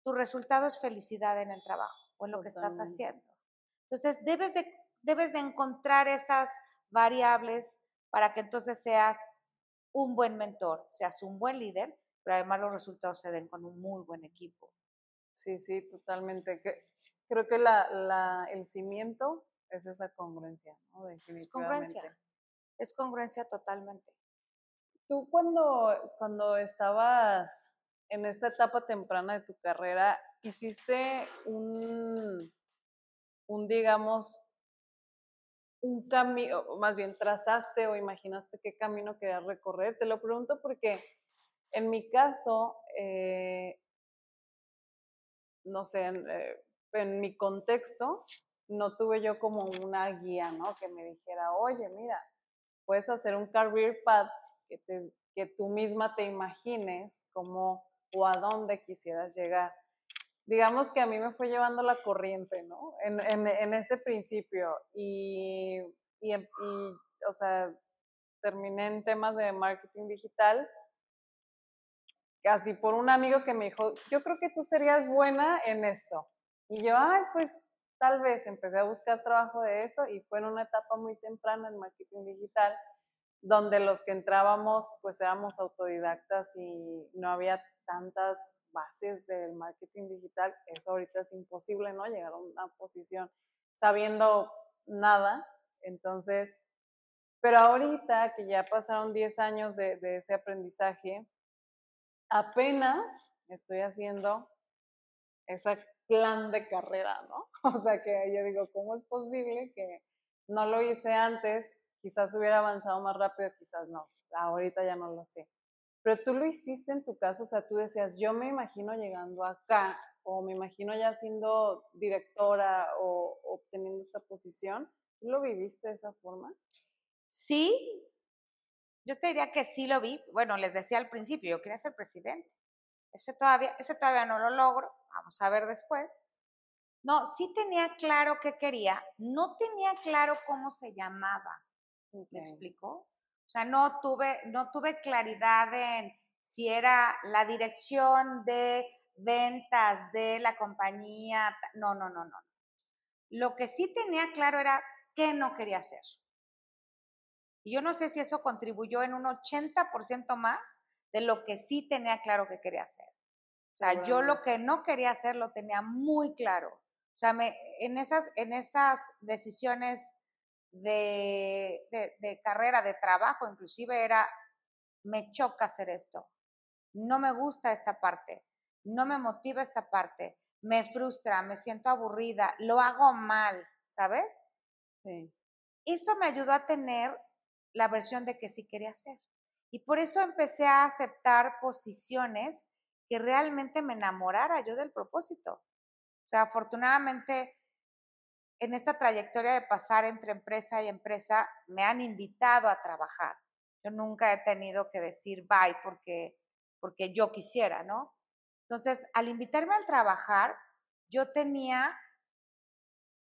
tu resultado es felicidad en el trabajo o en lo que estás haciendo. Entonces, debes de, debes de encontrar esas variables para que entonces seas un buen mentor, seas un buen líder, pero además los resultados se den con un muy buen equipo. Sí, sí, totalmente. Creo que la, la, el cimiento es esa congruencia, ¿no? Es congruencia. Es congruencia totalmente. Tú cuando, cuando estabas en esta etapa temprana de tu carrera, hiciste un, digamos, un camino, más bien trazaste o imaginaste qué camino querías recorrer. Te lo pregunto porque en mi caso, eh, no sé, eh, en, mi contexto, no tuve yo como una guía, ¿no? Que me dijera, oye, mira, puedes hacer un career path que, que tú misma te imagines cómo o a dónde quisieras llegar. Digamos que a mí me fue llevando la corriente, ¿no? En, ese principio. Y, y, o sea, terminé en temas de marketing digital casi por un amigo que me dijo, yo creo que tú serías buena en esto. Y yo, ay, pues tal vez empecé a buscar trabajo de eso y fue en una etapa muy temprana en marketing digital, donde los que entrábamos pues éramos autodidactas y no había tantas bases del marketing digital. Eso ahorita es imposible, ¿no? Llegar a una posición sabiendo nada. Entonces, pero ahorita que ya pasaron 10 años de, ese aprendizaje, apenas estoy haciendo ese plan de carrera, ¿no? [LAUGHS] O sea que yo digo, ¿cómo es posible que no lo hice antes? Quizás hubiera avanzado más rápido, quizás no. Ahorita ya no lo sé. Pero tú lo hiciste en tu caso, o sea, tú decías, yo me imagino llegando acá, o me imagino ya siendo directora o obteniendo esta posición. ¿Tú lo viviste de esa forma? Sí, yo te diría que sí lo vi. Bueno, les decía al principio, yo quería ser presidente. Ese todavía, ese todavía no lo logro. Vamos a ver después. No, sí tenía claro qué quería. No tenía claro cómo se llamaba. ¿Me explicó? O sea, no tuve, no tuve claridad en si era la dirección de ventas de la compañía. No, no, no, no. Lo que sí tenía claro era qué no quería hacer. Y yo no sé si eso contribuyó en un 80% más de lo que sí tenía claro que quería hacer. O sea, yo lo que no quería hacer lo tenía muy claro. O sea, me, en, esas, en esas decisiones de, de, de carrera, de trabajo, inclusive era, me choca hacer esto. No me gusta esta parte. No me motiva esta parte. Me frustra, me siento aburrida, lo hago mal, ¿sabes? Sí. Eso me ayudó a tener la versión de que sí quería hacer. Y por eso empecé a aceptar posiciones que realmente me enamorara yo del propósito. O sea, afortunadamente en esta trayectoria de pasar entre empresa y empresa me han invitado a trabajar. Yo nunca he tenido que decir bye porque, porque yo quisiera, ¿no? Entonces, al invitarme al trabajar, yo tenía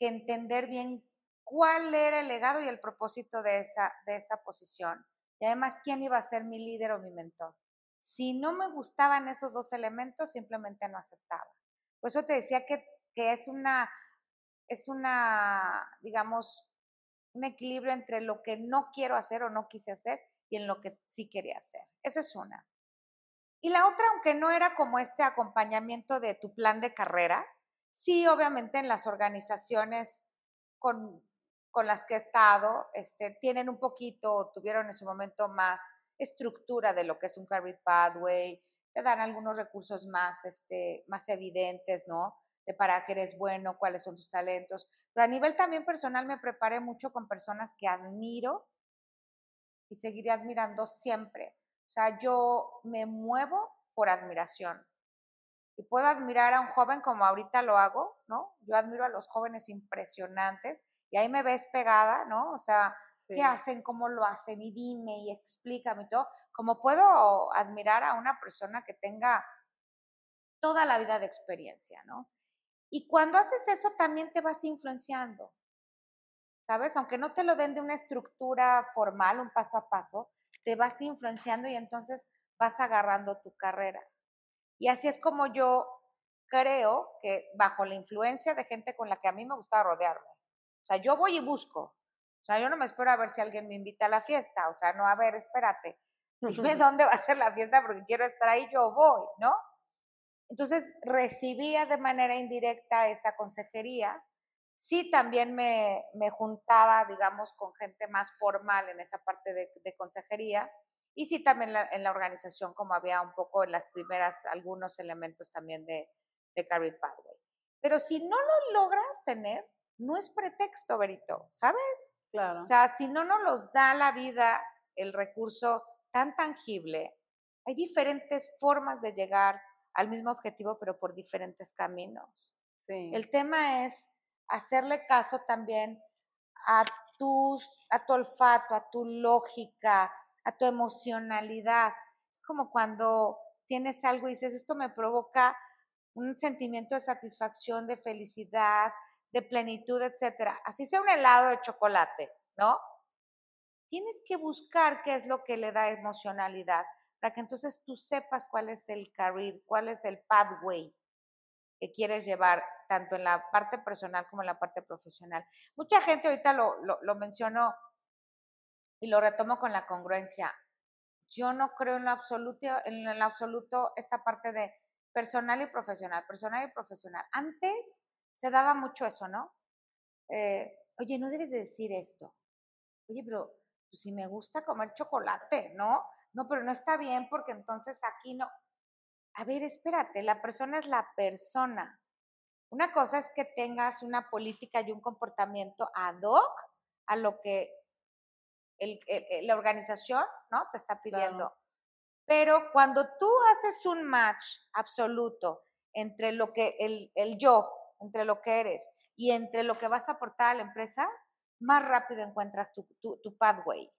que entender bien cuál era el legado y el propósito de esa, de esa posición. Y además, quién iba a ser mi líder o mi mentor. Si no me gustaban esos dos elementos, simplemente no aceptaba. Por eso te decía que, que es una, es una, digamos, un equilibrio entre lo que no quiero hacer o no quise hacer y en lo que sí quería hacer. Esa es una. Y la otra, aunque no era como este acompañamiento de tu plan de carrera, sí, obviamente en las organizaciones con con las que he estado este, tienen un poquito, tuvieron en su momento más estructura de lo que es un career pathway, te dan algunos recursos más, este, más evidentes, ¿no? De para qué eres bueno, cuáles son tus talentos. Pero a nivel también personal me preparé mucho con personas que admiro y seguiré admirando siempre. O sea, yo me muevo por admiración. Y puedo admirar a un joven como ahorita lo hago, ¿no? Yo admiro a los jóvenes impresionantes y ahí me ves pegada, ¿no? O sea, qué hacen, cómo lo hacen, y dime y explícame y todo, como puedo admirar a una persona que tenga toda la vida de experiencia, ¿no? Y cuando haces eso también te vas influenciando, ¿sabes? Aunque no te lo den de una estructura formal, un paso a paso, te vas influenciando y entonces vas agarrando tu carrera. Y así es como yo creo que bajo la influencia de gente con la que a mí me gusta rodearme. O sea, yo voy y busco. O sea, yo no me espero a ver si alguien me invita a la fiesta. O sea, no, a ver, espérate. Dime [LAUGHS] dónde va a ser la fiesta porque quiero estar ahí, yo voy, ¿no? Entonces recibía de manera indirecta esa consejería. Sí, también me, me juntaba, digamos, con gente más formal en esa parte de, de consejería. Y sí, también en la organización, como había un poco en las primeras, algunos elementos también de, de Career Pathway. Pero si no lo logras tener, no es pretexto, Berito, ¿sabes? Claro. O sea, si no nos los da la vida el recurso tan tangible, hay diferentes formas de llegar al mismo objetivo, pero por diferentes caminos. Sí. El tema es hacerle caso también a tu, a tu olfato, a tu lógica, a tu emocionalidad. Es como cuando tienes algo y dices, esto me provoca un sentimiento de satisfacción, de felicidad, de plenitud, etcétera. Así sea un helado de chocolate, ¿no? Tienes que buscar qué es lo que le da emocionalidad para que entonces tú sepas cuál es el career, cuál es el pathway que quieres llevar tanto en la parte personal como en la parte profesional. Mucha gente ahorita lo, lo, lo mencionó y lo retomo con la congruencia. Yo no creo en lo absoluto, en lo absoluto esta parte de personal y profesional, personal y profesional. Antes se daba mucho eso, ¿no? Eh, oye, no debes de decir esto. Oye, pero pues, si me gusta comer chocolate, ¿no? No, pero no está bien porque entonces aquí no. A ver, espérate, la persona es la persona. Una cosa es que tengas una política y un comportamiento ad hoc a lo que la organización ¿no? te está pidiendo. Pero cuando tú haces un match absoluto entre lo que el, el yo, entre lo que eres y entre lo que vas a aportar a la empresa, más rápido encuentras tu, tu, pathway,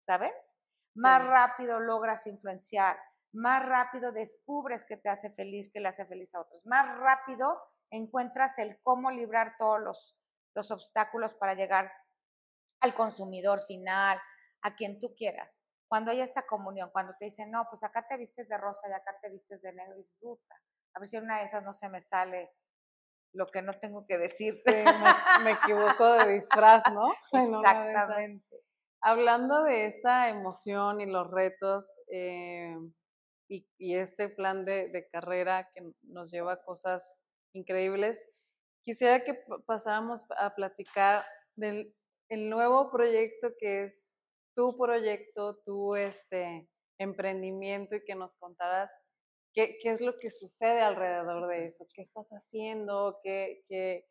¿sabes? Más rápido logras influenciar, más rápido descubres que te hace feliz, que le hace feliz a otros, más rápido encuentras el cómo librar todos los, los obstáculos para llegar al consumidor final, a quien tú quieras cuando hay esa comunión, cuando te dicen, no, pues acá te vistes de rosa y acá te vistes de negro, y dices, a ver si una de esas no se me sale lo que no tengo que decir. Sí, me, equivoco de disfraz, ¿no? [LAUGHS] Exactamente. Hablando de esta emoción y los retos eh, y, este plan de, carrera que nos lleva a cosas increíbles, quisiera que pasáramos a platicar del el nuevo proyecto que es tu proyecto, tu este, emprendimiento y que nos contaras qué, qué, es lo que sucede alrededor de eso, qué estás haciendo, qué, qué,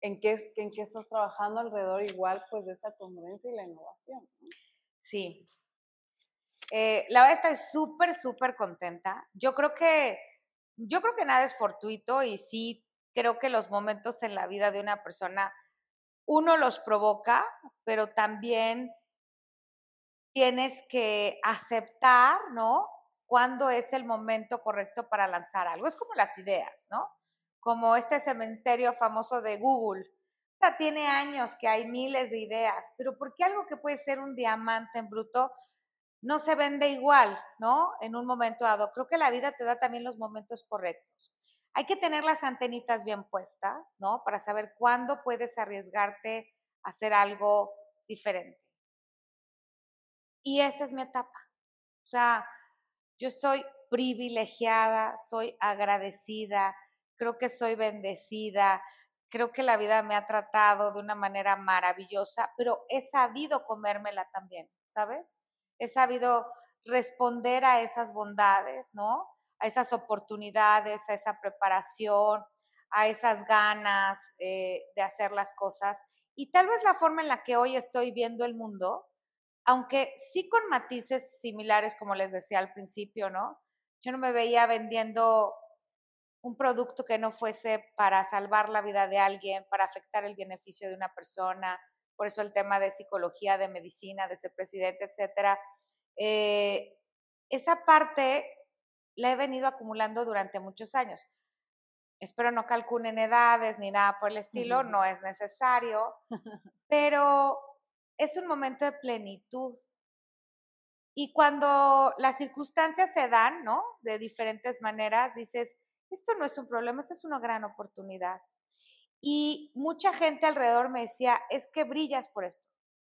en, qué, en qué estás trabajando alrededor igual pues de esa congruencia y la innovación. Sí. Eh, la verdad estoy súper, súper contenta. Yo creo que, yo creo que nada es fortuito y sí creo que los momentos en la vida de una persona uno los provoca, pero también tienes que aceptar, ¿no? Cuándo es el momento correcto para lanzar algo. Es como las ideas, ¿no? Como este cementerio famoso de Google. O sea, tiene años que hay miles de ideas, pero ¿por qué algo que puede ser un diamante en bruto no se vende igual, ¿no? En un momento dado. Creo que la vida te da también los momentos correctos. Hay que tener las antenitas bien puestas, ¿no? Para saber cuándo puedes arriesgarte a hacer algo diferente. Y esa es mi etapa. O sea, yo estoy privilegiada, soy agradecida, creo que soy bendecida, creo que la vida me ha tratado de una manera maravillosa, pero he sabido comérmela también, ¿sabes? He sabido responder a esas bondades, ¿no? A esas oportunidades, a esa preparación, a esas ganas eh, de hacer las cosas. Y tal vez la forma en la que hoy estoy viendo el mundo aunque sí con matices similares, como les decía al principio, ¿no? Yo no me veía vendiendo un producto que no fuese para salvar la vida de alguien, para afectar el beneficio de una persona, por eso el tema de psicología, de medicina, de ser presidente, etcétera. Eh, esa parte la he venido acumulando durante muchos años. Espero no calculen edades ni nada por el estilo, no es necesario, [LAUGHS] pero es un momento de plenitud. Y cuando las circunstancias se dan, ¿no? De diferentes maneras, dices, esto no es un problema, esta es una gran oportunidad. Y mucha gente alrededor me decía, es que brillas por esto,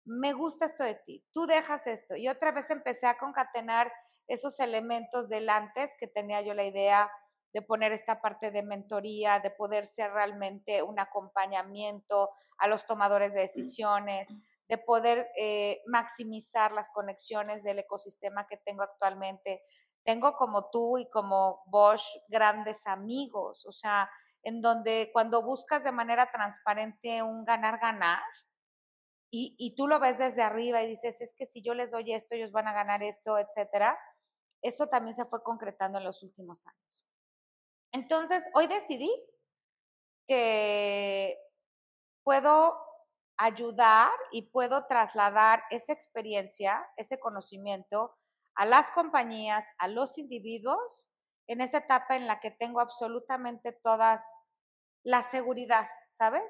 me gusta esto de ti, tú dejas esto. Y otra vez empecé a concatenar esos elementos del antes que tenía yo la idea de poner esta parte de mentoría, de poder ser realmente un acompañamiento a los tomadores de decisiones, de poder eh, maximizar las conexiones del ecosistema que tengo actualmente. Tengo como tú y como Bosch grandes amigos, o sea, en donde cuando buscas de manera transparente un ganar-ganar, y, y, tú lo ves desde arriba y dices, es que si yo les doy esto, ellos van a ganar esto, etcétera, eso también se fue concretando en los últimos años. Entonces, hoy decidí que puedo ayudar y puedo trasladar esa experiencia, ese conocimiento a las compañías, a los individuos en esta etapa en la que tengo absolutamente todas la seguridad, ¿sabes?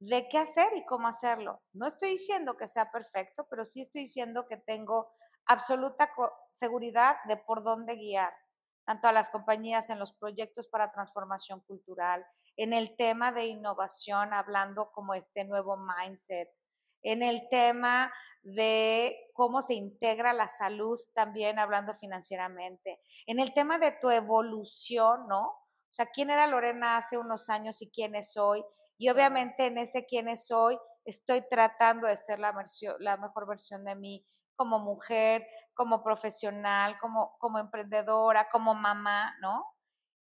De qué hacer y cómo hacerlo. No estoy diciendo que sea perfecto, pero sí estoy diciendo que tengo absoluta seguridad de por dónde guiar, tanto a las compañías en los proyectos para transformación cultural, en el tema de innovación, hablando como este nuevo mindset, en el tema de cómo se integra la salud también hablando financieramente, en el tema de tu evolución, ¿no? O sea, quién era Lorena hace unos años y quién es hoy. Y obviamente en ese quién es hoy estoy tratando de ser la, la mejor versión de mí como mujer, como profesional, como, como emprendedora, como mamá, ¿no?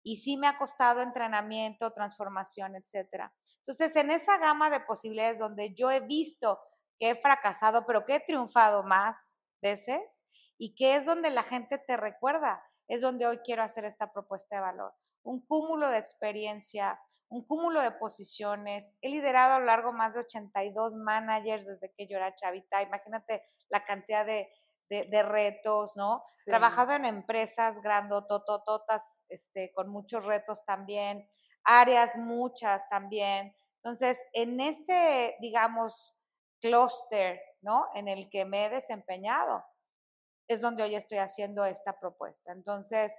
Y sí me ha costado entrenamiento, transformación, etcétera. Entonces, en esa gama de posibilidades donde yo he visto que he fracasado, pero que he triunfado más veces y que es donde la gente te recuerda, es donde hoy quiero hacer esta propuesta de valor. Un cúmulo de experiencia, un cúmulo de posiciones. He liderado a lo largo más de 82 managers desde que yo era chavita. Imagínate la cantidad de, de, retos, ¿no? Trabajado en empresas grandototototas, este, con muchos retos también, áreas muchas también. Entonces, en ese, digamos, clúster, ¿no? En el que me he desempeñado, es donde hoy estoy haciendo esta propuesta. Entonces,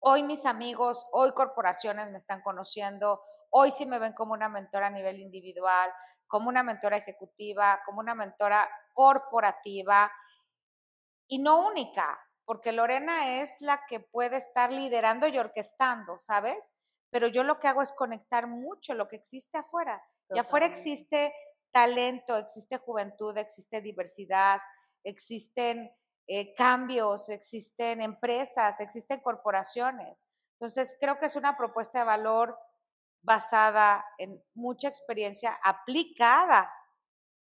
hoy mis amigos, hoy corporaciones me están conociendo, hoy sí me ven como una mentora a nivel individual, como una mentora ejecutiva, como una mentora corporativa y no única, porque Lorena es la que puede estar liderando y orquestando, ¿sabes? Pero yo lo que hago es conectar mucho lo que existe afuera. Y afuera existe talento, existe juventud, existe diversidad, existen eh, cambios, existen empresas, existen corporaciones. Entonces, creo que es una propuesta de valor basada en mucha experiencia aplicada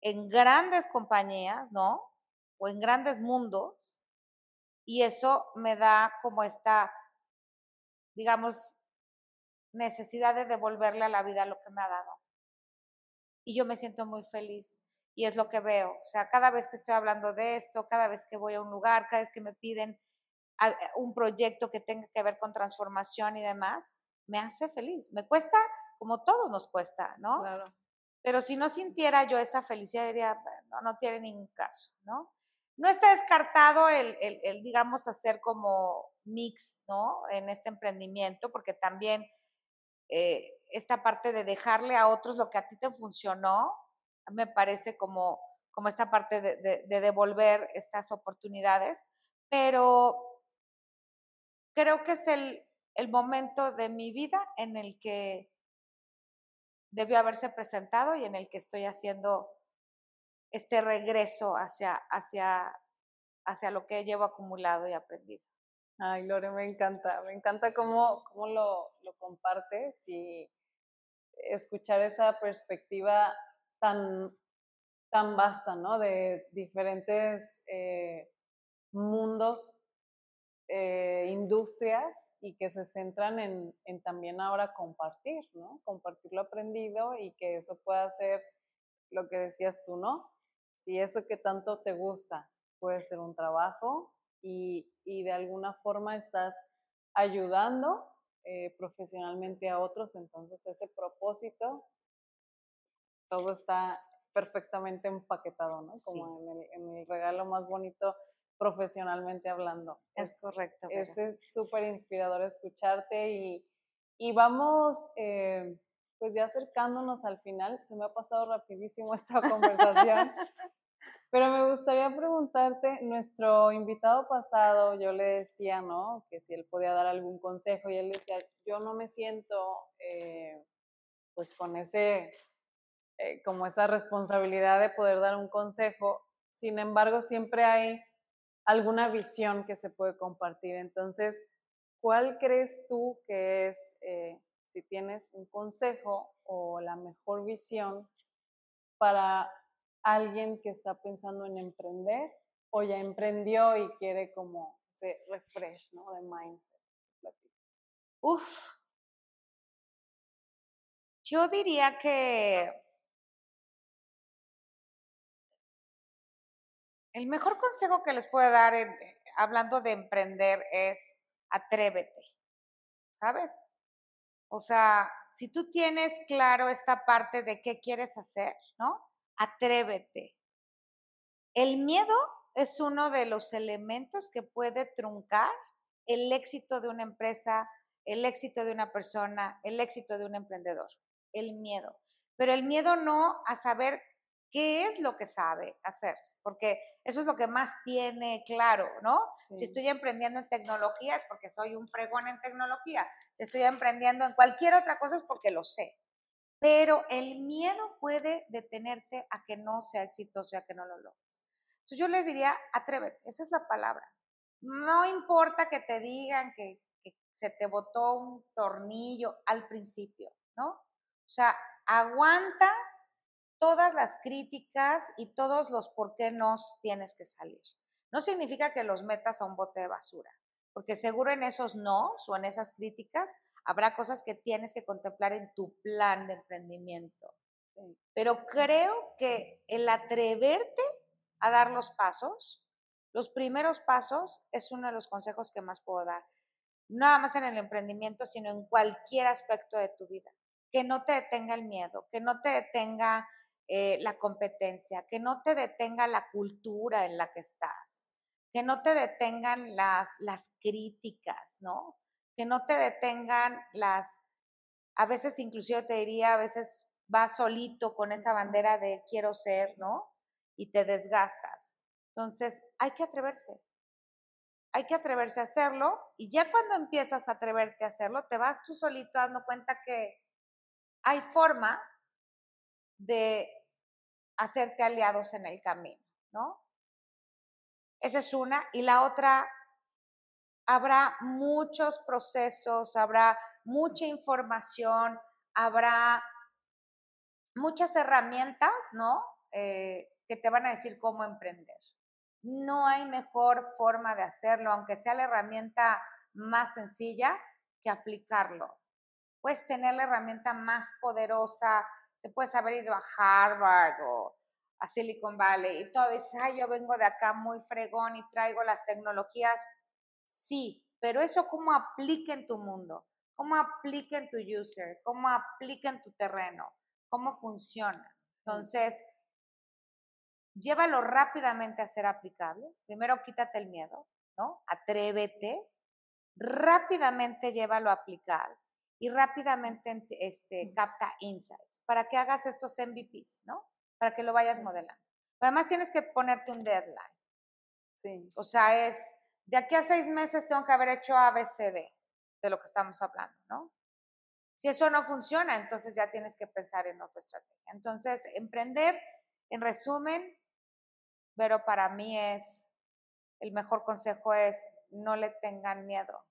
en grandes compañías, ¿no? O en grandes mundos. Y eso me da como esta, digamos, necesidad de devolverle a la vida lo que me ha dado y yo me siento muy feliz y es lo que veo. O sea, cada vez que estoy hablando de esto, cada vez que voy a un lugar, cada vez que me piden eh, un proyecto que tenga que ver con transformación y demás, me hace feliz. Me cuesta como todos nos cuesta, ¿no? Claro. Pero si no sintiera yo esa felicidad, diría, no, no tiene ningún caso, ¿no? No está descartado el, el, el, digamos, hacer como mix, ¿no? En este emprendimiento, porque también eh, esta parte de dejarle a otros lo que a ti te funcionó, me parece como, como esta parte de, devolver estas oportunidades, pero creo que es el, el momento de mi vida en el que debió haberse presentado y en el que estoy haciendo este regreso hacia, hacia, hacia lo que llevo acumulado y aprendido. Ay, Lore, me encanta, me encanta cómo, cómo lo, lo compartes y escuchar esa perspectiva tan, tan vasta, ¿no? De diferentes eh, mundos, eh, industrias y que se centran en, en, también ahora compartir, ¿no? Compartir lo aprendido y que eso pueda ser lo que decías tú, ¿no? Si eso que tanto te gusta puede ser un trabajo y, y de alguna forma estás ayudando eh, profesionalmente a otros, entonces ese propósito, todo está perfectamente empaquetado, ¿no? Como en, el, en, el, regalo más bonito profesionalmente hablando. Es, correcto. Es súper inspirador escucharte y, y vamos, eh, pues ya acercándonos al final, se me ha pasado rapidísimo [LAUGHS] esta conversación. [LAUGHS] Pero me gustaría preguntarte, nuestro invitado pasado, yo le decía, ¿no? Que si él podía dar algún consejo y él decía, yo no me siento eh, pues con ese, eh, como esa responsabilidad de poder dar un consejo. Sin embargo, siempre hay alguna visión que se puede compartir. Entonces, ¿cuál crees tú que es, eh, si tienes un consejo o la mejor visión para alguien que está pensando en emprender o ya emprendió y quiere como ese refresh, ¿no? De mindset. Uf. Yo diría que el mejor consejo que les puedo dar en, hablando de emprender es atrévete, ¿sabes? O sea, si tú tienes claro esta parte de qué quieres hacer, ¿no? Atrévete. El miedo es uno de los elementos que puede truncar el éxito de una empresa, el éxito de una persona, el éxito de un emprendedor. El miedo. Pero el miedo no a saber qué es lo que sabe hacer, porque eso es lo que más tiene claro, ¿no? Si estoy emprendiendo en tecnología es porque soy un fregón en tecnología. Si estoy emprendiendo en cualquier otra cosa es porque lo sé pero el miedo puede detenerte a que no sea exitoso y a que no lo logres. Entonces yo les diría, atrévete, esa es la palabra. No importa que te digan que, se te botó un tornillo al principio, ¿no? O sea, aguanta todas las críticas y todos los por qué no tienes que salir. No significa que los metas a un bote de basura, porque seguro en esos no o en esas críticas Habrá cosas que tienes que contemplar en tu plan de emprendimiento. Pero creo que el atreverte a dar los pasos, los primeros pasos, es uno de los consejos que más puedo dar. No nada más en el emprendimiento, sino en cualquier aspecto de tu vida. Que no te detenga el miedo, que no te detenga eh, la competencia, que no te detenga la cultura en la que estás, que no te detengan las, las críticas, ¿no? Que no te detengan las, a veces inclusive te diría, a veces vas solito con esa bandera de quiero ser, ¿no? Y te desgastas. Entonces, hay que atreverse. Hay que atreverse a hacerlo y ya cuando empiezas a atreverte a hacerlo, te vas tú solito dando cuenta que hay forma de hacerte aliados en el camino, ¿no? Esa es una. Y la otra habrá muchos procesos, habrá mucha información, habrá muchas herramientas, ¿no? Eh, que te van a decir cómo emprender. No hay mejor forma de hacerlo, aunque sea la herramienta más sencilla, que aplicarlo. Puedes tener la herramienta más poderosa, te puedes haber ido a Harvard o a Silicon Valley y todo, dices, ay, yo vengo de acá muy fregón y traigo las tecnologías Sí, pero eso cómo aplica en tu mundo, cómo aplica en tu user, cómo aplica en tu terreno, cómo funciona. Entonces, llévalo rápidamente a ser aplicable. Primero quítate el miedo, ¿no? Atrévete. Rápidamente llévalo a aplicar y rápidamente este, capta insights para que hagas estos MVPs, ¿no? Para que lo vayas modelando. Además, tienes que ponerte un deadline. Sí. O sea, es de aquí a seis meses tengo que haber hecho ABCD de lo que estamos hablando, ¿no? Si eso no funciona, entonces ya tienes que pensar en otra estrategia. Entonces, emprender, en resumen, pero para mí es, el mejor consejo es, no le tengan miedo.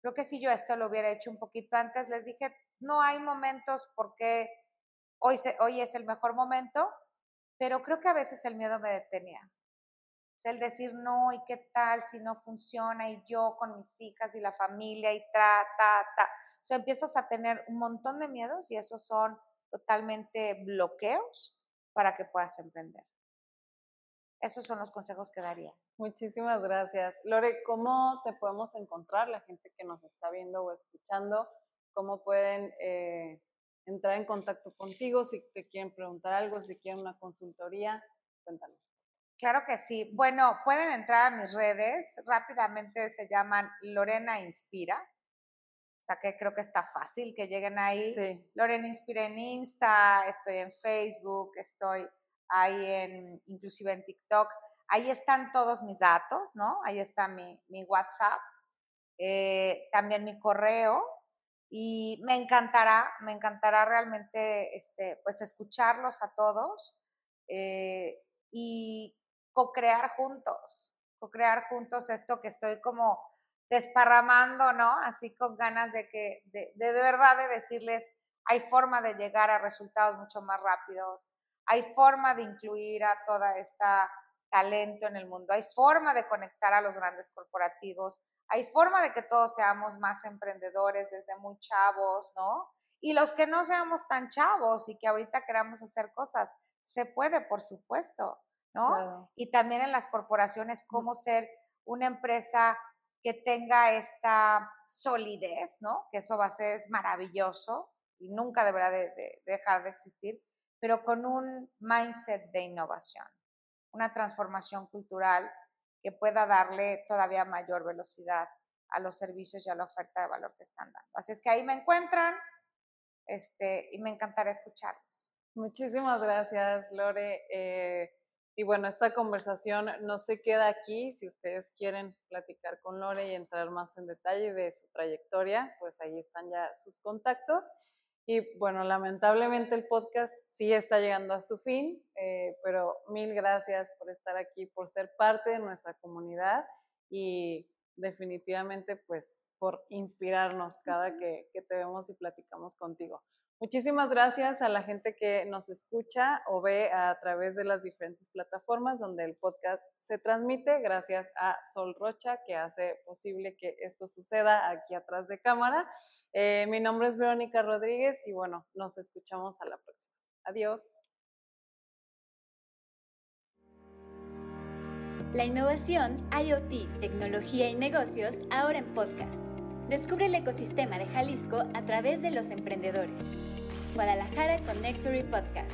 Creo que si yo esto lo hubiera hecho un poquito antes, les dije, no hay momentos porque hoy, hoy es el mejor momento, pero creo que a veces el miedo me detenía. O sea, el decir no y qué tal si no funciona y yo con mis hijas y la familia y tra, ta, ta. O sea, empiezas a tener un montón de miedos y esos son totalmente bloqueos para que puedas emprender. Esos son los consejos que daría. Muchísimas gracias. Lore, ¿cómo te podemos encontrar la gente que nos está viendo o escuchando? ¿Cómo pueden eh, entrar en contacto contigo si te quieren preguntar algo, si quieren una consultoría? Cuéntanos. Claro que sí. Bueno, pueden entrar a mis redes. Rápidamente se llaman Lorena Inspira. O sea que creo que está fácil que lleguen ahí. Lorena Inspira en Insta, estoy en Facebook, estoy ahí en, inclusive en TikTok. Ahí están todos mis datos, ¿no? Ahí está mi, mi WhatsApp, eh, también mi correo. Y me encantará, me encantará realmente, este, pues, escucharlos a todos eh, y co-crear juntos, co-crear juntos esto que estoy como desparramando, ¿no? Así con ganas de que, de, de, verdad de decirles, hay forma de llegar a resultados mucho más rápidos, hay forma de incluir a toda esta talento en el mundo, hay forma de conectar a los grandes corporativos, hay forma de que todos seamos más emprendedores desde muy chavos, ¿no? Y los que no seamos tan chavos y que ahorita queramos hacer cosas, se puede, por supuesto, ¿no? Y también en las corporaciones, cómo ser una empresa que tenga esta solidez, ¿no? Que eso va a ser maravilloso y nunca deberá de, dejar de existir, pero con un mindset de innovación, una transformación cultural que pueda darle todavía mayor velocidad a los servicios y a la oferta de valor que están dando. Así es que ahí me encuentran este, y me encantará escucharlos. Muchísimas gracias, Lore. Eh, y bueno, esta conversación no se queda aquí. Si ustedes quieren platicar con Lore y entrar más en detalle de su trayectoria, pues ahí están ya sus contactos. Y bueno, lamentablemente el podcast sí está llegando a su fin, eh, pero mil gracias por estar aquí, por ser parte de nuestra comunidad y definitivamente pues por inspirarnos cada que, que te vemos y platicamos contigo. Muchísimas gracias a la gente que nos escucha o ve a través de las diferentes plataformas donde el podcast se transmite. Gracias a Sol Rocha que hace posible que esto suceda aquí atrás de cámara. Eh, mi nombre es Verónica Rodríguez y bueno, nos escuchamos a la próxima. Adiós. La innovación, IoT, tecnología y negocios ahora en podcast. Descubre el ecosistema de Jalisco a través de los emprendedores. Guadalajara Connectory Podcast.